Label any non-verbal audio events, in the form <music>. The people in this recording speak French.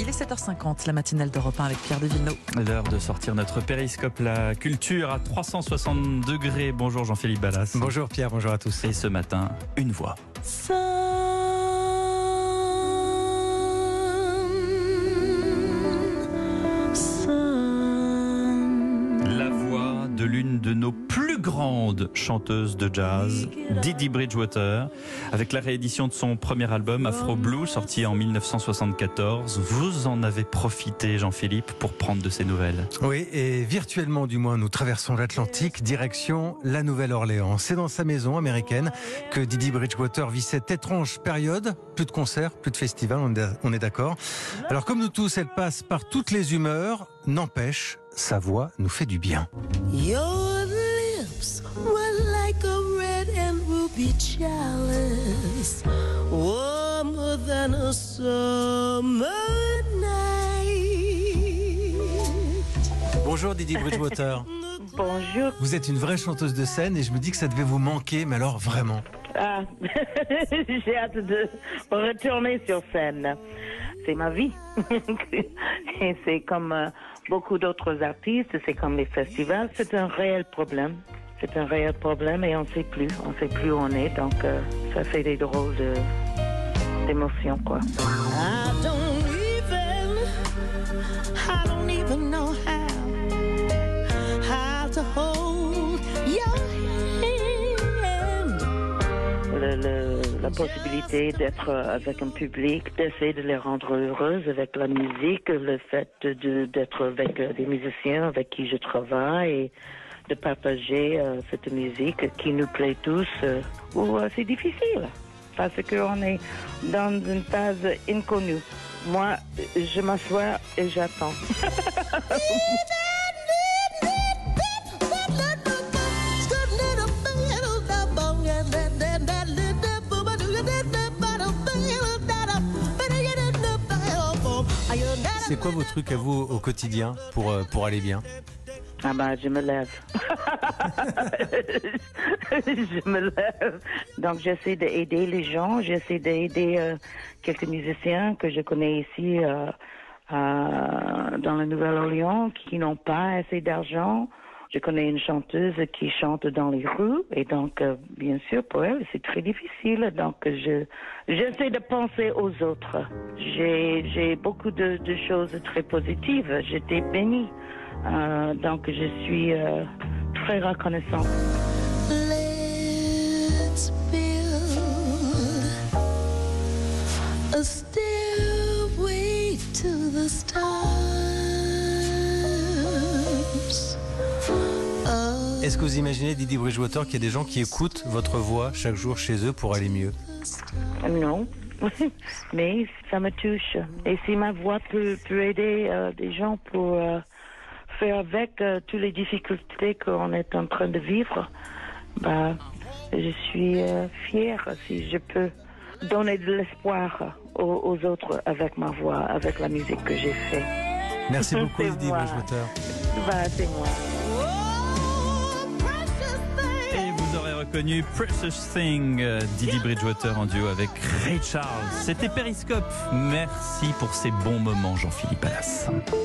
Il est 7h50, la matinale d'Europe 1 avec Pierre Devilleneux. L'heure de sortir notre périscope, la culture à 360 degrés. Bonjour Jean-Philippe Ballas. Bonjour Pierre, bonjour à tous. Et ce matin, une voix. De l'une de nos plus grandes chanteuses de jazz, Didi Bridgewater, avec la réédition de son premier album Afro Blue, sorti en 1974. Vous en avez profité, Jean-Philippe, pour prendre de ses nouvelles. Oui, et virtuellement du moins, nous traversons l'Atlantique, direction la Nouvelle-Orléans. C'est dans sa maison américaine que Didi Bridgewater vit cette étrange période. Plus de concerts, plus de festivals, on est d'accord. Alors comme nous tous, elle passe par toutes les humeurs, n'empêche, sa voix nous fait du bien. Your lips were like a red and ruby chalice, warmer than a summer night. Bonjour Didi Bridgewater. <laughs> Bonjour. Vous êtes une vraie chanteuse de scène et je me dis que ça devait vous manquer, mais alors vraiment. Ah, <laughs> j'ai hâte de retourner sur scène. C'est ma vie. <laughs> Et c'est comme euh, beaucoup d'autres artistes, c'est comme les festivals. C'est un réel problème. C'est un réel problème et on ne sait plus. On ne sait plus où on est. Donc, euh, ça fait des drôles d'émotions, quoi. La possibilité d'être avec un public, d'essayer de les rendre heureuses avec la musique, le fait d'être avec euh, des musiciens avec qui je travaille et de partager euh, cette musique qui nous plaît tous. euh, euh, c'est difficile parce qu'on est dans une phase inconnue. Moi, je m'assois et j'attends. <laughs> C'est quoi vos trucs à vous au quotidien pour, euh, pour aller bien Ah bah, je me lève. <laughs> je me lève. Donc, j'essaie d'aider les gens. J'essaie d'aider euh, quelques musiciens que je connais ici euh, dans la Nouvelle-Orléans qui n'ont pas assez d'argent. Je connais une chanteuse qui chante dans les rues et donc, euh, bien sûr, pour elle, c'est très difficile. Donc, je j'essaie de penser aux autres. J'ai beaucoup de, de choses très positives. J'étais bénie. Euh, donc, je suis euh, très reconnaissante. Let's build a Est-ce que vous imaginez, Didi Bridgewater, qu'il y a des gens qui écoutent votre voix chaque jour chez eux pour aller mieux? Non, <laughs> mais ça me touche. Et si ma voix peut, peut aider euh, des gens pour euh, faire avec euh, toutes les difficultés qu'on est en train de vivre, bah, je suis euh, fière si je peux donner de l'espoir aux, aux autres avec ma voix, avec la musique que j'ai fait. Merci beaucoup, Didi. Bridgewater. Bah, c'est moi. Reconnu Precious Thing, euh, Didi Bridgewater en duo avec Ray Charles. C'était Periscope. Merci pour ces bons moments, Jean-Philippe Ballas.